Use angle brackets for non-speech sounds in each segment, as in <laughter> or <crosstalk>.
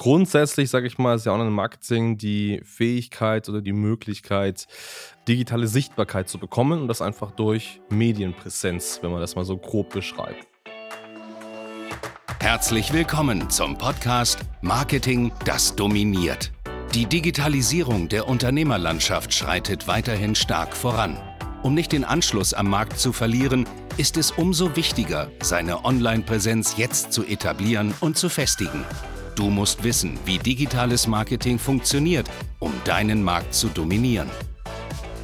Grundsätzlich, sage ich mal, ist ja Online-Marketing die Fähigkeit oder die Möglichkeit, digitale Sichtbarkeit zu bekommen und das einfach durch Medienpräsenz, wenn man das mal so grob beschreibt. Herzlich willkommen zum Podcast Marketing, das dominiert. Die Digitalisierung der Unternehmerlandschaft schreitet weiterhin stark voran. Um nicht den Anschluss am Markt zu verlieren, ist es umso wichtiger, seine Online-Präsenz jetzt zu etablieren und zu festigen. Du musst wissen, wie digitales Marketing funktioniert, um deinen Markt zu dominieren.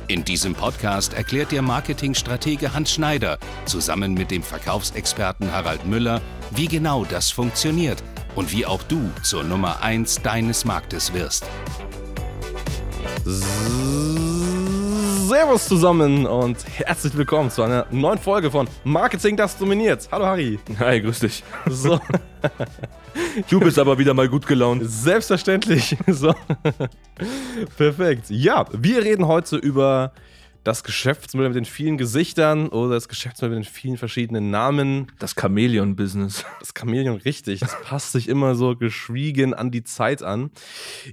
In diesem Podcast erklärt der Marketingstratege Hans Schneider zusammen mit dem Verkaufsexperten Harald Müller, wie genau das funktioniert und wie auch du zur Nummer 1 deines Marktes wirst. Servus zusammen und herzlich willkommen zu einer neuen Folge von Marketing, das dominiert. Hallo Harry. Hi, grüß dich. So. <laughs> Du bist aber wieder mal gut gelaunt. Selbstverständlich. <laughs> So. Perfekt. Ja, wir reden heute über das Geschäftsmodell mit den vielen Gesichtern oder das Geschäftsmodell mit den vielen verschiedenen Namen. Das Chamäleon-Business. Das Chamäleon, richtig. Das passt sich immer so geschwiegen an die Zeit an.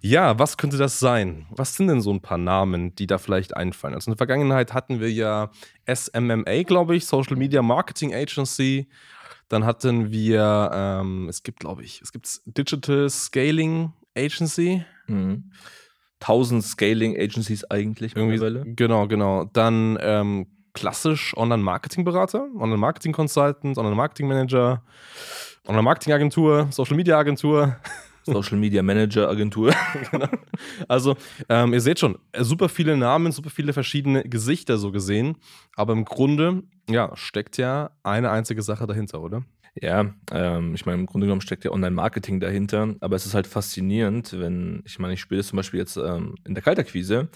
Ja, was könnte das sein? Was sind denn so ein paar Namen, die da vielleicht einfallen? Also in der Vergangenheit hatten wir ja SMMA, glaube ich, Social Media Marketing Agency. Dann hatten wir, ähm, es gibt, glaube ich, es gibt Digital Scaling Agency. Mhm. 1000 Scaling Agencies eigentlich mittlerweile. Genau, genau. Dann ähm, klassisch Online-Marketing-Berater, Online-Marketing-Consultant, Online-Marketing-Manager, Online-Marketing-Agentur, Social-Media-Agentur. <laughs> Social Media Manager Agentur. <laughs> genau. Also, ähm, ihr seht schon, super viele Namen, super viele verschiedene Gesichter so gesehen. Aber im Grunde, ja, steckt ja eine einzige Sache dahinter, oder? Ja, ähm, ich meine, im Grunde genommen steckt ja Online-Marketing dahinter, aber es ist halt faszinierend, wenn, ich meine, ich spiele zum Beispiel jetzt ähm, in der Kaltakquise,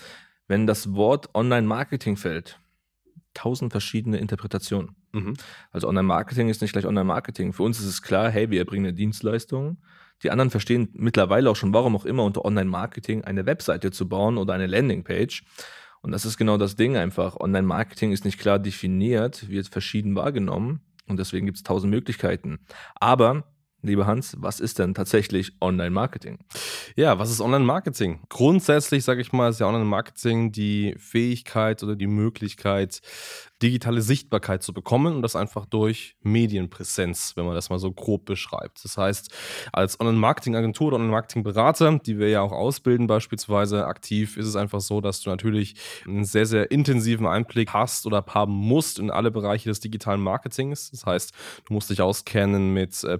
wenn das Wort Online-Marketing fällt, tausend verschiedene Interpretationen. Mhm. Also Online-Marketing ist nicht gleich Online-Marketing. Für uns ist es klar, hey, wir erbringen eine Dienstleistung. Die anderen verstehen mittlerweile auch schon, warum auch immer unter Online-Marketing eine Webseite zu bauen oder eine Landingpage. Und das ist genau das Ding einfach. Online-Marketing ist nicht klar definiert, wird verschieden wahrgenommen. Und deswegen gibt es tausend Möglichkeiten. Aber Lieber Hans, was ist denn tatsächlich Online-Marketing? Ja, was ist Online-Marketing? Grundsätzlich, sage ich mal, ist ja Online-Marketing die Fähigkeit oder die Möglichkeit, digitale Sichtbarkeit zu bekommen und das einfach durch Medienpräsenz, wenn man das mal so grob beschreibt. Das heißt, als Online-Marketing-Agentur oder Online-Marketing-Berater, die wir ja auch ausbilden beispielsweise aktiv, ist es einfach so, dass du natürlich einen sehr, sehr intensiven Einblick hast oder haben musst in alle Bereiche des digitalen Marketings. Das heißt, du musst dich auskennen mit äh,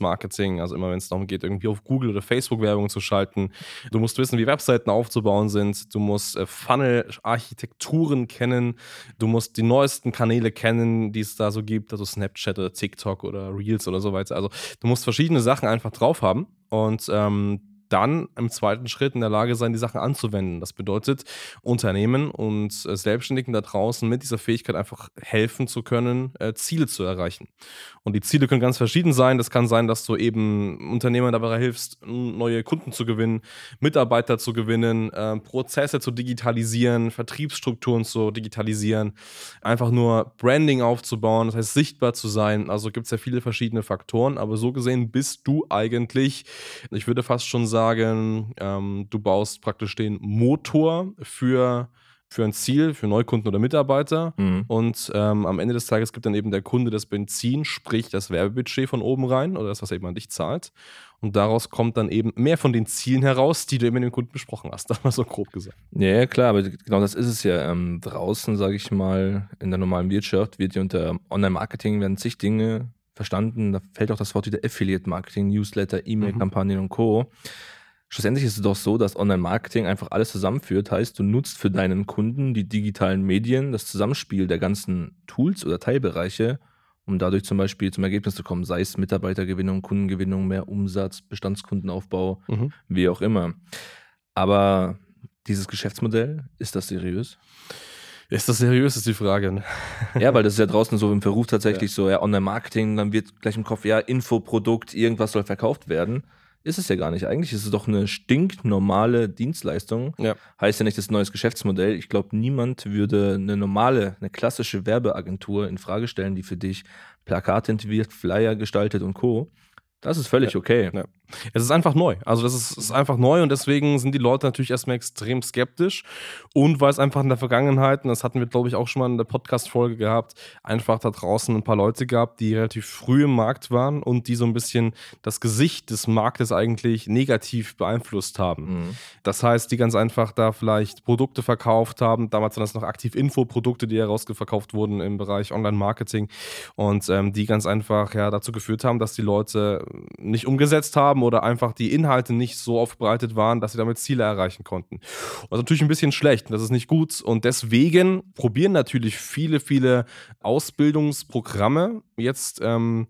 Performance-Marketing, also immer wenn es darum geht, irgendwie auf Google oder Facebook Werbung zu schalten. Du musst wissen, wie Webseiten aufzubauen sind. Du musst äh, Funnel-Architekturen kennen. Du musst die neuesten Kanäle kennen, die es da so gibt, also Snapchat oder TikTok oder Reels oder so weiter. Also du musst verschiedene Sachen einfach drauf haben und ähm, dann im zweiten Schritt in der Lage sein, die Sachen anzuwenden. Das bedeutet, Unternehmen und äh, Selbstständigen da draußen mit dieser Fähigkeit einfach helfen zu können, äh, Ziele zu erreichen. Und die Ziele können ganz verschieden sein. Das kann sein, dass du eben Unternehmern dabei hilfst, neue Kunden zu gewinnen, Mitarbeiter zu gewinnen, äh, Prozesse zu digitalisieren, Vertriebsstrukturen zu digitalisieren, einfach nur Branding aufzubauen, das heißt sichtbar zu sein. Also gibt es ja viele verschiedene Faktoren, aber so gesehen bist du eigentlich, ich würde fast schon sagen, sagen, ähm, du baust praktisch den Motor für, für ein Ziel, für Neukunden oder Mitarbeiter. Mhm. Und ähm, am Ende des Tages gibt dann eben der Kunde das Benzin, sprich das Werbebudget von oben rein oder das, was er eben an dich zahlt. Und daraus kommt dann eben mehr von den Zielen heraus, die du eben mit dem Kunden besprochen hast. <laughs> Das war so grob gesagt. Ja, klar, aber genau das ist es ja. Ähm, draußen, sage ich mal, in der normalen Wirtschaft wird ja unter Online-Marketing werden zig Dinge verstanden. Da fällt auch das Wort wieder Affiliate-Marketing, Newsletter, E-Mail-Kampagnen mhm. und Co. Schlussendlich ist es doch so, dass Online-Marketing einfach alles zusammenführt. Heißt, du nutzt für deinen Kunden die digitalen Medien, das Zusammenspiel der ganzen Tools oder Teilbereiche, um dadurch zum Beispiel zum Ergebnis zu kommen, sei es Mitarbeitergewinnung, Kundengewinnung, mehr Umsatz, Bestandskundenaufbau, mhm. wie auch immer. Aber dieses Geschäftsmodell, ist das seriös? Ist das seriös, ist die Frage. Ne? Ja, weil das ist ja draußen so im Verruf tatsächlich ja. so, ja, Online-Marketing, dann wird gleich im Kopf, ja, Infoprodukt, irgendwas soll verkauft werden. Ist es ja gar nicht. Eigentlich ist es doch eine stinknormale Dienstleistung. Ja. Heißt ja nicht das neues Geschäftsmodell. Ich glaube, niemand würde eine normale, eine klassische Werbeagentur in Frage stellen, die für dich Plakate entwirft, Flyer gestaltet und Co. Das ist völlig ja. okay. Ja. Es ist einfach neu. Also das ist, ist, einfach neu und deswegen sind die Leute natürlich erstmal extrem skeptisch. Und weil es einfach in der Vergangenheit, und das hatten wir, glaube ich, auch schon mal in der Podcast-Folge gehabt, einfach da draußen ein paar Leute gab, die relativ früh im Markt waren und die so ein bisschen das Gesicht des Marktes eigentlich negativ beeinflusst haben. Mhm. Das heißt, die ganz einfach da vielleicht Produkte verkauft haben. Damals waren das noch Aktiv-Info-Produkte, die herausverkauft wurden im Bereich Online-Marketing und ähm, die ganz einfach ja dazu geführt haben, dass die Leute nicht umgesetzt haben haben oder einfach die Inhalte nicht so aufbereitet waren, dass sie damit Ziele erreichen konnten. Das ist natürlich ein bisschen schlecht, das ist nicht gut und deswegen probieren natürlich viele, viele Ausbildungsprogramme jetzt ähm,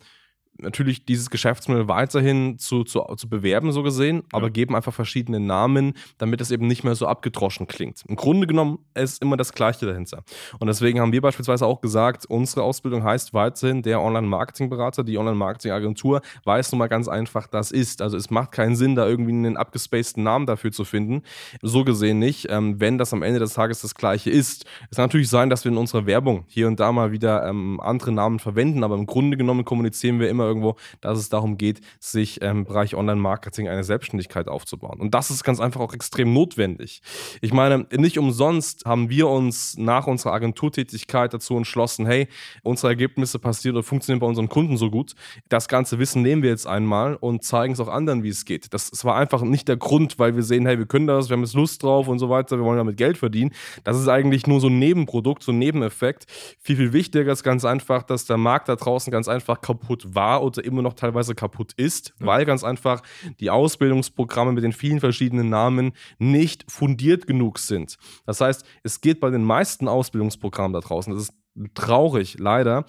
natürlich dieses Geschäftsmodell weiterhin zu, zu, zu bewerben, so gesehen, aber ja. geben einfach verschiedene Namen, damit es eben nicht mehr so abgedroschen klingt. Im Grunde genommen ist immer das Gleiche dahinter. Und deswegen haben wir beispielsweise auch gesagt, unsere Ausbildung heißt weiterhin der Online-Marketing-Berater, die Online-Marketing-Agentur weiß nun mal ganz einfach, das ist. Also es macht keinen Sinn, da irgendwie einen abgespaceden Namen dafür zu finden. So gesehen nicht, ähm, wenn das am Ende des Tages das Gleiche ist. Es kann natürlich sein, dass wir in unserer Werbung hier und da mal wieder ähm, andere Namen verwenden, aber im Grunde genommen kommunizieren wir immer irgendwo, dass es darum geht, sich im Bereich Online-Marketing eine Selbstständigkeit aufzubauen. Und das ist ganz einfach auch extrem notwendig. Ich meine, nicht umsonst haben wir uns nach unserer Agenturtätigkeit dazu entschlossen, hey, unsere Ergebnisse passieren oder funktionieren bei unseren Kunden so gut. Das ganze Wissen nehmen wir jetzt einmal und zeigen es auch anderen, wie es geht. Das, das war einfach nicht der Grund, weil wir sehen, hey, wir können das, wir haben jetzt Lust drauf und so weiter, wir wollen damit Geld verdienen. Das ist eigentlich nur so ein Nebenprodukt, so ein Nebeneffekt. Viel, viel wichtiger ist ganz einfach, dass der Markt da draußen ganz einfach kaputt war oder immer noch teilweise kaputt ist, ja. weil ganz einfach die Ausbildungsprogramme mit den vielen verschiedenen Namen nicht fundiert genug sind. Das heißt, es geht bei den meisten Ausbildungsprogrammen da draußen, das ist traurig leider,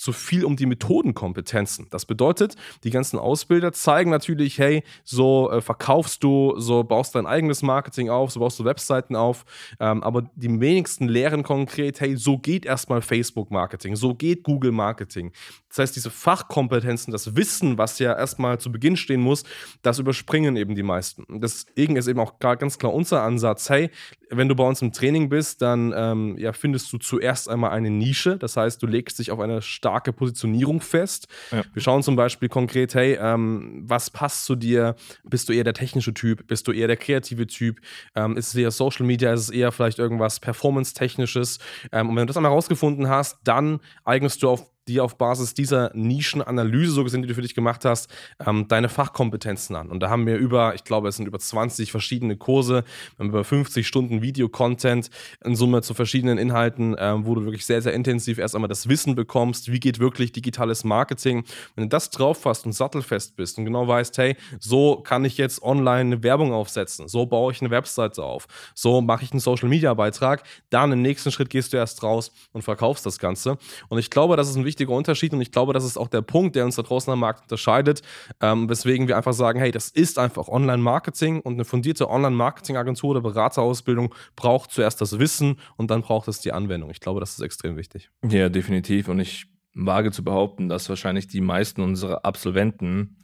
zu viel um die Methodenkompetenzen. Das bedeutet, die ganzen Ausbilder zeigen natürlich, hey, so äh, verkaufst du, so baust dein eigenes Marketing auf, so baust du Webseiten auf, ähm, aber die wenigsten lehren konkret, hey, so geht erstmal Facebook-Marketing, so geht Google-Marketing. Das heißt, diese Fachkompetenzen, das Wissen, was ja erstmal zu Beginn stehen muss, das überspringen eben die meisten. Deswegen ist eben auch ganz klar unser Ansatz, hey, wenn du bei uns im Training bist, dann ähm, ja, findest du zuerst einmal eine Nische. Das heißt, du legst dich auf eine starke Positionierung fest. Ja. Wir schauen zum Beispiel konkret, hey, ähm, was passt zu dir? Bist du eher der technische Typ? Bist du eher der kreative Typ? Ähm, ist es eher Social Media? Ist es eher vielleicht irgendwas Performance-Technisches? Ähm, und wenn du das einmal herausgefunden hast, dann eignest du auf die auf Basis dieser Nischenanalyse, so gesehen, die du für dich gemacht hast, ähm, deine Fachkompetenzen an. Und da haben wir über, ich glaube, es sind über 20 verschiedene Kurse, über 50 Stunden Video-Content in Summe zu verschiedenen Inhalten, ähm, wo du wirklich sehr, sehr intensiv erst einmal das Wissen bekommst, wie geht wirklich digitales Marketing. Wenn du das drauf hast und sattelfest bist und genau weißt, hey, so kann ich jetzt online eine Werbung aufsetzen, so baue ich eine Webseite auf, so mache ich einen Social-Media-Beitrag, dann im nächsten Schritt gehst du erst raus und verkaufst das Ganze. Und ich glaube, das ist ein wichtiger Unterschied und ich glaube, das ist auch der Punkt, der uns da draußen am Markt unterscheidet, ähm, weswegen wir einfach sagen, hey, das ist einfach Online-Marketing und eine fundierte Online-Marketing-Agentur oder Beraterausbildung braucht zuerst das Wissen und dann braucht es die Anwendung. Ich glaube, das ist extrem wichtig. Ja, definitiv und ich wage zu behaupten, dass wahrscheinlich die meisten unserer Absolventen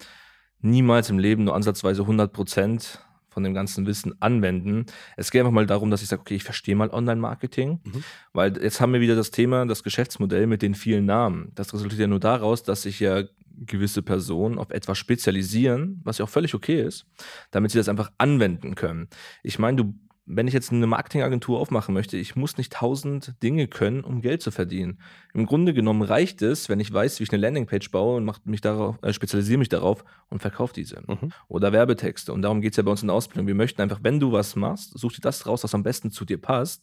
niemals im Leben nur ansatzweise 100 Prozent von dem ganzen Wissen anwenden. Es geht einfach mal darum, dass ich sage, okay, ich verstehe mal Online-Marketing, mhm. weil jetzt haben wir wieder das Thema, das Geschäftsmodell mit den vielen Namen. Das resultiert ja nur daraus, dass sich ja gewisse Personen auf etwas spezialisieren, was ja auch völlig okay ist, damit sie das einfach anwenden können. Ich meine, du wenn ich jetzt eine Marketingagentur aufmachen möchte, ich muss nicht tausend Dinge können, um Geld zu verdienen. Im Grunde genommen reicht es, wenn ich weiß, wie ich eine Landingpage baue und mach mich darauf, äh, spezialisiere mich darauf und verkaufe diese. Mhm. Oder Werbetexte. Und darum geht es ja bei uns in der Ausbildung. Wir möchten einfach, wenn du was machst, such dir das raus, was am besten zu dir passt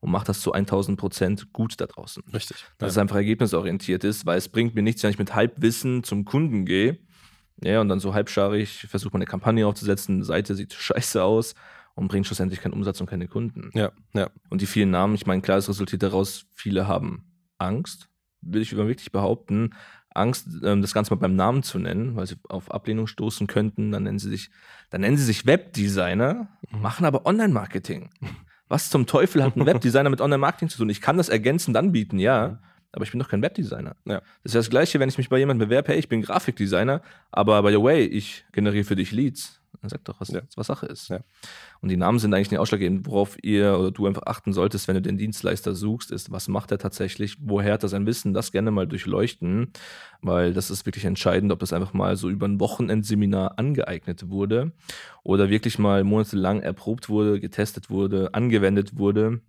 und mach das zu 1000 Prozent gut da draußen. Richtig. Dass ja. es einfach ergebnisorientiert ist, weil es bringt mir nichts, wenn ich mit Halbwissen zum Kunden gehe. Ja, und dann so halbscharig versuche, eine Kampagne aufzusetzen, die Seite sieht scheiße aus und bringt schlussendlich keinen Umsatz und keine Kunden. Ja, ja. Und die vielen Namen, ich meine, klar, es resultiert daraus, viele haben Angst, will ich wirklich behaupten. Angst, ähm, das Ganze mal beim Namen zu nennen, weil sie auf Ablehnung stoßen könnten. Dann nennen sie sich, dann nennen sie sich Webdesigner, mhm. machen aber Online-Marketing. Was zum Teufel hat ein Webdesigner mit Online-Marketing zu tun? Ich kann das ergänzend anbieten, ja, mhm. aber ich bin doch kein Webdesigner. Ja. Das ist das Gleiche, wenn ich mich bei jemandem bewerbe, hey, ich bin Grafikdesigner, aber by the way, ich generiere für dich Leads Dann sag doch, was, Ja. was Sache ist. Ja. Und die Namen sind eigentlich nicht ausschlaggebend, worauf ihr oder du einfach achten solltest, wenn du den Dienstleister suchst, ist, was macht er tatsächlich, woher hat er sein Wissen, das gerne mal durchleuchten, weil das ist wirklich entscheidend, ob das einfach mal so über ein Wochenendseminar angeeignet wurde oder wirklich mal monatelang erprobt wurde, getestet wurde, angewendet wurde,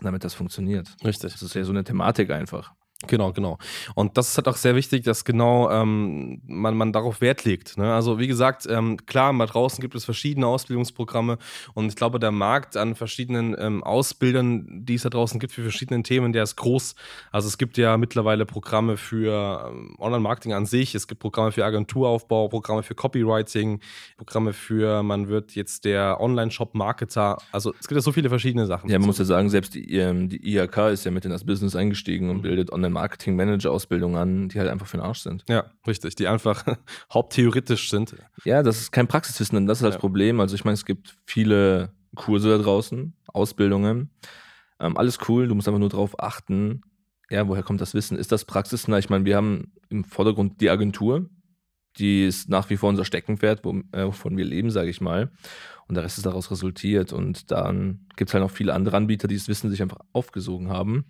damit das funktioniert. Richtig. Das ist ja so eine Thematik einfach. Genau, genau. Und das ist halt auch sehr wichtig, dass genau ähm, man, man darauf Wert legt. Ne? Also wie gesagt, ähm, klar, mal draußen gibt es verschiedene Ausbildungsprogramme und ich glaube, der Markt an verschiedenen ähm, Ausbildern, die es da draußen gibt für verschiedene Themen, der ist groß. Also es gibt ja mittlerweile Programme für ähm, Online-Marketing an sich, es gibt Programme für Agenturaufbau, Programme für Copywriting, Programme für, man wird jetzt der Online-Shop-Marketer. Also es gibt ja so viele verschiedene Sachen. Ja, man muss ja sagen, selbst die, ähm, die IHK ist ja mit in das Business eingestiegen und bildet Online-Marketing-Manager-Ausbildungen an, die halt einfach für den Arsch sind. ja, richtig, die einfach <laughs> haupttheoretisch sind. Ja, das ist kein Praxiswissen, und das ist halt das Ja. Problem. Also ich meine, es gibt viele Kurse da draußen, Ausbildungen. Ähm, alles cool, du musst einfach nur darauf achten, ja, woher kommt das Wissen? Ist das praxisnah? Ich meine, wir haben im Vordergrund die Agentur, die ist nach wie vor unser Steckenpferd, äh, wovon wir leben, sage ich mal. Und der Rest ist daraus resultiert. Und dann gibt es halt noch viele andere Anbieter, die das Wissen sich einfach aufgesogen haben.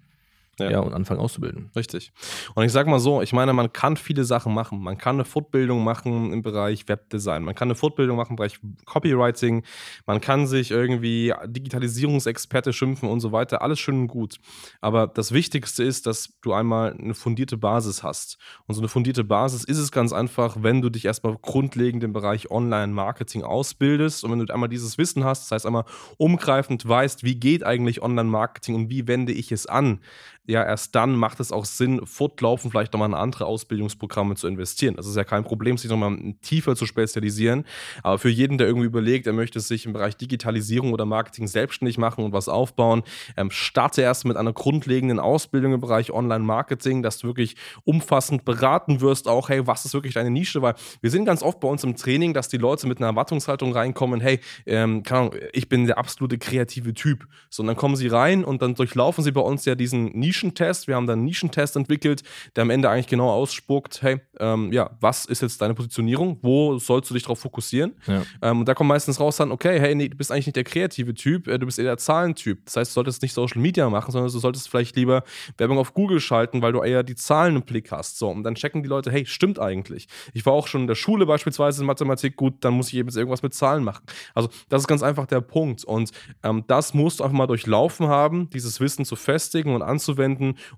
Ja. Ja, und anfangen auszubilden. Richtig. Und ich sage mal so, ich meine, man kann viele Sachen machen. Man kann eine Fortbildung machen im Bereich Webdesign. Man kann eine Fortbildung machen im Bereich Copywriting. Man kann sich irgendwie Digitalisierungsexperte schimpfen und so weiter. Alles schön und gut. Aber das Wichtigste ist, dass du einmal eine fundierte Basis hast. Und so eine fundierte Basis ist es ganz einfach, wenn du dich erstmal grundlegend im Bereich Online-Marketing ausbildest und wenn du einmal dieses Wissen hast, das heißt einmal umgreifend weißt, wie geht eigentlich Online-Marketing und wie wende ich es an, ja, erst dann macht es auch Sinn, fortlaufend vielleicht nochmal in andere Ausbildungsprogramme zu investieren. Das ist ja kein Problem, sich nochmal tiefer zu spezialisieren. Aber für jeden, der irgendwie überlegt, er möchte sich im Bereich Digitalisierung oder Marketing selbstständig machen und was aufbauen, ähm, starte erst mit einer grundlegenden Ausbildung im Bereich Online-Marketing, dass du wirklich umfassend beraten wirst, auch, hey, was ist wirklich deine Nische? Weil wir sehen ganz oft bei uns im Training, dass die Leute mit einer Erwartungshaltung reinkommen, hey, ähm, Ahnung, ich bin der absolute kreative Typ. So, und dann kommen sie rein und dann durchlaufen sie bei uns ja diesen Nischentest. Wir haben dann einen Nischentest entwickelt, der am Ende eigentlich genau ausspuckt, hey, ähm, ja, was ist jetzt deine Positionierung? Wo sollst du dich darauf fokussieren? Ja. Ähm, und da kommt meistens raus dann, okay, hey, nee, du bist eigentlich nicht der kreative Typ, äh, du bist eher der Zahlentyp. Das heißt, du solltest nicht Social Media machen, sondern du solltest vielleicht lieber Werbung auf Google schalten, weil du eher die Zahlen im Blick hast. So, und dann checken die Leute, hey, stimmt eigentlich. Ich war auch schon in der Schule beispielsweise in Mathematik, gut, dann muss ich eben jetzt irgendwas mit Zahlen machen. Also, das ist ganz einfach der Punkt. Und ähm, das musst du einfach mal durchlaufen haben, dieses Wissen zu festigen und anzuwenden.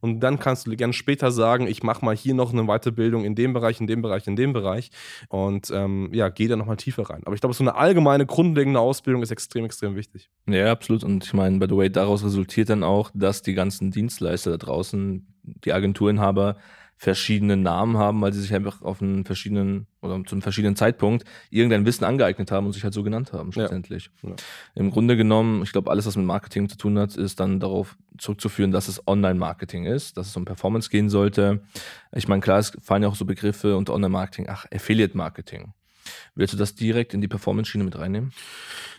Und dann kannst du gerne später sagen, ich mache mal hier noch eine Weiterbildung in dem Bereich, in dem Bereich, in dem Bereich. Und ähm, ja, geh da nochmal tiefer rein. Aber ich glaube, so eine allgemeine, grundlegende Ausbildung ist extrem, extrem wichtig. Ja, absolut. Und ich meine, by the way, daraus resultiert dann auch, dass die ganzen Dienstleister da draußen, die Agenturinhaber, verschiedene Namen haben, weil sie sich einfach auf einen verschiedenen oder zu einem verschiedenen Zeitpunkt irgendein Wissen angeeignet haben und sich halt so genannt haben, schlussendlich. Ja. Im Grunde genommen, ich glaube, alles, was mit Marketing zu tun hat, ist dann darauf zurückzuführen, dass es Online-Marketing ist, dass es um Performance gehen sollte. Ich meine, klar, es fallen ja auch so Begriffe unter Online-Marketing, ach, Affiliate-Marketing. Willst du das direkt in die Performance-Schiene mit reinnehmen?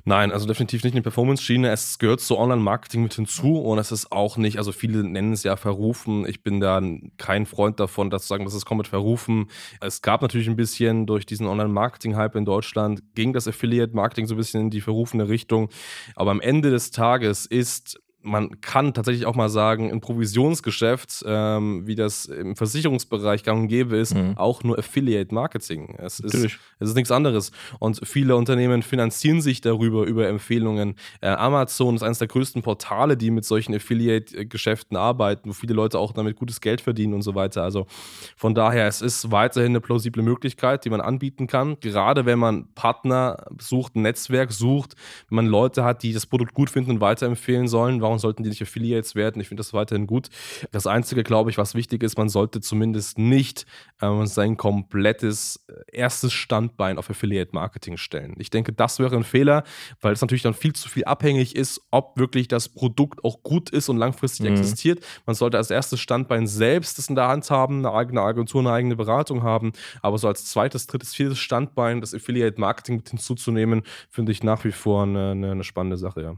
Nein, also definitiv nicht in die Performance-Schiene. Es gehört zu Online-Marketing mit hinzu und es ist auch nicht, also viele nennen es ja verrufen. Ich bin da kein Freund davon, das zu sagen, das ist komplett verrufen. Es gab natürlich ein bisschen durch diesen Online-Marketing-Hype in Deutschland, ging das Affiliate-Marketing so ein bisschen in die verrufene Richtung. Aber am Ende des Tages ist man kann tatsächlich auch mal sagen, ein Provisionsgeschäft, ähm, wie das im Versicherungsbereich gang und gäbe ist, Mhm. auch nur Affiliate Marketing. Es ist, Natürlich. es ist nichts anderes. Und viele Unternehmen finanzieren sich darüber, über Empfehlungen. Äh, Amazon ist eines der größten Portale, die mit solchen Affiliate-Geschäften arbeiten, wo viele Leute auch damit gutes Geld verdienen und so weiter. Also von daher, es ist weiterhin eine plausible Möglichkeit, die man anbieten kann. Gerade wenn man Partner sucht, ein Netzwerk sucht, wenn man Leute hat, die das Produkt gut finden und weiterempfehlen sollen, warum sollten die nicht Affiliates werden? Ich finde das weiterhin gut. Das Einzige, glaube ich, was wichtig ist, man sollte zumindest nicht ähm, sein komplettes äh, erstes Standbein auf Affiliate-Marketing stellen. Ich denke, das wäre ein Fehler, weil es natürlich dann viel zu viel abhängig ist, ob wirklich das Produkt auch gut ist und langfristig Mhm. existiert. Man sollte als erstes Standbein selbst das in der Hand haben, eine eigene Agentur, eine eigene Beratung haben, aber so als zweites, drittes, viertes Standbein das Affiliate-Marketing mit hinzuzunehmen, finde ich nach wie vor eine, eine, eine spannende Sache, ja.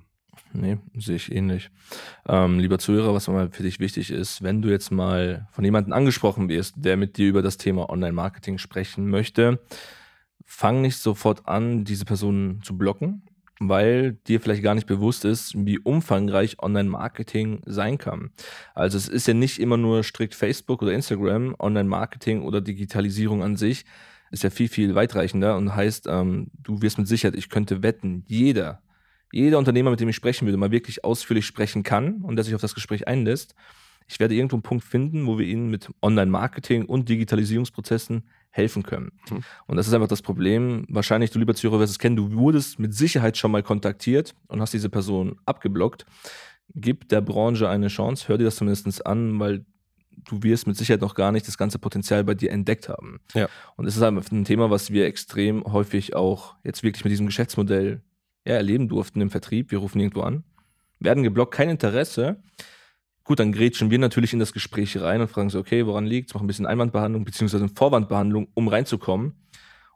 Nee, sehe ich ähnlich. Ähm, lieber Zuhörer, was mal für dich wichtig ist, wenn du jetzt mal von jemandem angesprochen wirst, der mit dir über das Thema Online-Marketing sprechen möchte, fang nicht sofort an, diese Person zu blocken, weil dir vielleicht gar nicht bewusst ist, wie umfangreich Online-Marketing sein kann. Also es ist ja nicht immer nur strikt Facebook oder Instagram, Online-Marketing oder Digitalisierung an sich ist ja viel, viel weitreichender und heißt, ähm, du wirst mit Sicherheit, ich könnte wetten, jeder, jeder Unternehmer, mit dem ich sprechen würde, mal wirklich ausführlich sprechen kann und der sich auf das Gespräch einlässt, ich werde irgendwo einen Punkt finden, wo wir ihnen mit Online-Marketing und Digitalisierungsprozessen helfen können. Mhm. Und das ist einfach das Problem. Wahrscheinlich, du lieber Zuhörer wirst es kennen, du wurdest mit Sicherheit schon mal kontaktiert und hast diese Person abgeblockt. Gib der Branche eine Chance, hör dir das zumindest an, weil du wirst mit Sicherheit noch gar nicht das ganze Potenzial bei dir entdeckt haben. Ja. Und das ist einfach ein Thema, was wir extrem häufig auch jetzt wirklich mit diesem Geschäftsmodell ja, erleben durften im Vertrieb. Wir rufen irgendwo an, werden geblockt, kein Interesse. Gut, dann grätschen wir natürlich in das Gespräch rein und fragen so, okay, woran liegt es? Machen ein bisschen Einwandbehandlung beziehungsweise Vorwandbehandlung, um reinzukommen.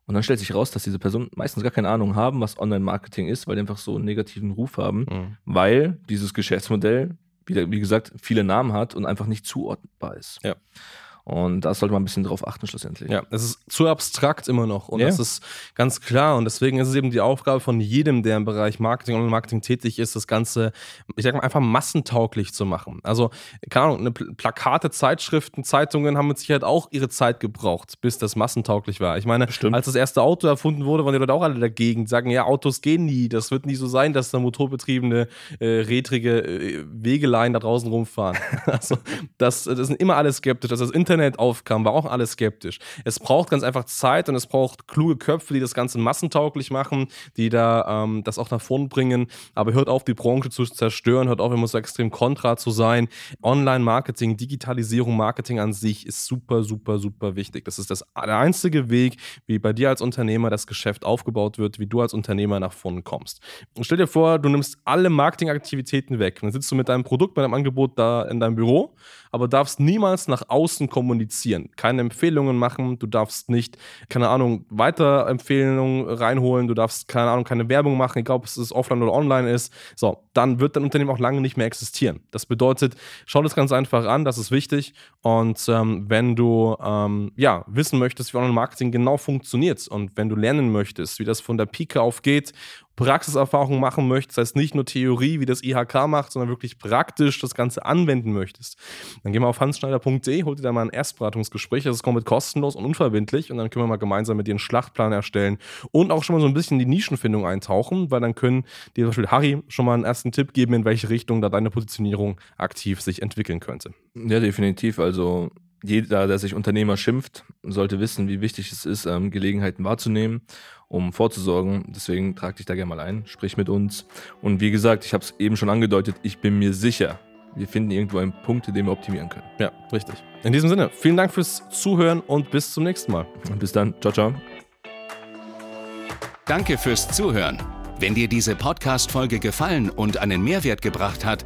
Und dann stellt sich raus, dass diese Personen meistens gar keine Ahnung haben, was Online-Marketing ist, weil die einfach so einen negativen Ruf haben, mhm. weil dieses Geschäftsmodell, wie, wie, gesagt, viele Namen hat und einfach nicht zuordnbar ist. Ja. Und da sollte man ein bisschen drauf achten, schlussendlich. Ja, es ist zu abstrakt immer noch. Und ja. das ist ganz klar. Und deswegen ist es eben die Aufgabe von jedem, der im Bereich Marketing und Marketing tätig ist, das Ganze, ich sag mal, einfach massentauglich zu machen. Also, keine Ahnung, eine Plakate, Zeitschriften, Zeitungen haben mit Sicherheit auch ihre Zeit gebraucht, bis das massentauglich war. Ich meine, Bestimmt. als das erste Auto erfunden wurde, waren die Leute auch alle dagegen, sagen, ja, Autos gehen nie. Das wird nie so sein, dass da motorbetriebene, äh, redrige äh, Wegeleien da draußen rumfahren. <laughs> also, das, das sind immer alle skeptisch. Also, das Internet Internet aufkam, war auch alles skeptisch. Es braucht ganz einfach Zeit und es braucht kluge Köpfe, die das Ganze massentauglich machen, die da ähm, das auch nach vorn bringen. Aber hört auf, die Branche zu zerstören, hört auf, immer so extrem kontra zu sein. Online-Marketing, Digitalisierung, Marketing an sich ist super, super, super wichtig. Das ist das, der einzige Weg, wie bei dir als Unternehmer das Geschäft aufgebaut wird, wie du als Unternehmer nach vorne kommst. Und stell dir vor, du nimmst alle Marketingaktivitäten weg. Dann sitzt du mit deinem Produkt, mit deinem Angebot da in deinem Büro, aber darfst niemals nach außen kommunizieren, keine Empfehlungen machen, du darfst nicht, keine Ahnung, weiter Empfehlungen reinholen, du darfst, keine Ahnung, keine Werbung machen, egal ob es offline oder online ist. So, dann wird dein Unternehmen auch lange nicht mehr existieren. Das bedeutet, schau das ganz einfach an, das ist wichtig. Und ähm, wenn du ähm, ja, wissen möchtest, wie Online-Marketing genau funktioniert und wenn du lernen möchtest, wie das von der Pike auf geht Praxiserfahrung machen möchtest, das heißt nicht nur Theorie, wie das IHK macht, sondern wirklich praktisch das Ganze anwenden möchtest, dann geh mal auf hansschneider.de, hol dir da mal ein Erstberatungsgespräch. Das ist komplett kostenlos und unverbindlich und dann können wir mal gemeinsam mit dir einen Schlachtplan erstellen und auch schon mal so ein bisschen in die Nischenfindung eintauchen, weil dann können dir zum Beispiel Harry schon mal einen ersten Tipp geben, in welche Richtung da deine Positionierung aktiv sich entwickeln könnte. Ja, definitiv. Also jeder, der sich Unternehmer schimpft, sollte wissen, wie wichtig es ist, ähm, Gelegenheiten wahrzunehmen, um vorzusorgen. Deswegen trag dich da gerne mal ein, sprich mit uns. Und wie gesagt, ich habe es eben schon angedeutet, ich bin mir sicher, wir finden irgendwo einen Punkt, den wir optimieren können. Ja, richtig. In diesem Sinne, vielen Dank fürs Zuhören und bis zum nächsten Mal. Und bis dann. Ciao, ciao. Danke fürs Zuhören. Wenn dir diese Podcast-Folge gefallen und einen Mehrwert gebracht hat,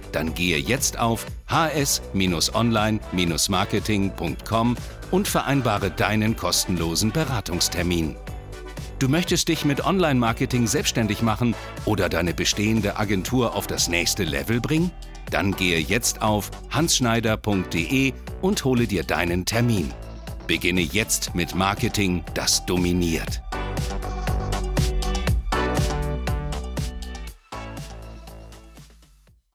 dann gehe jetzt auf hs-online-marketing.com und vereinbare deinen kostenlosen Beratungstermin. Du möchtest dich mit Online-Marketing selbstständig machen oder deine bestehende Agentur auf das nächste Level bringen? Dann gehe jetzt auf hansschneider.de und hole dir deinen Termin. Beginne jetzt mit Marketing, das dominiert.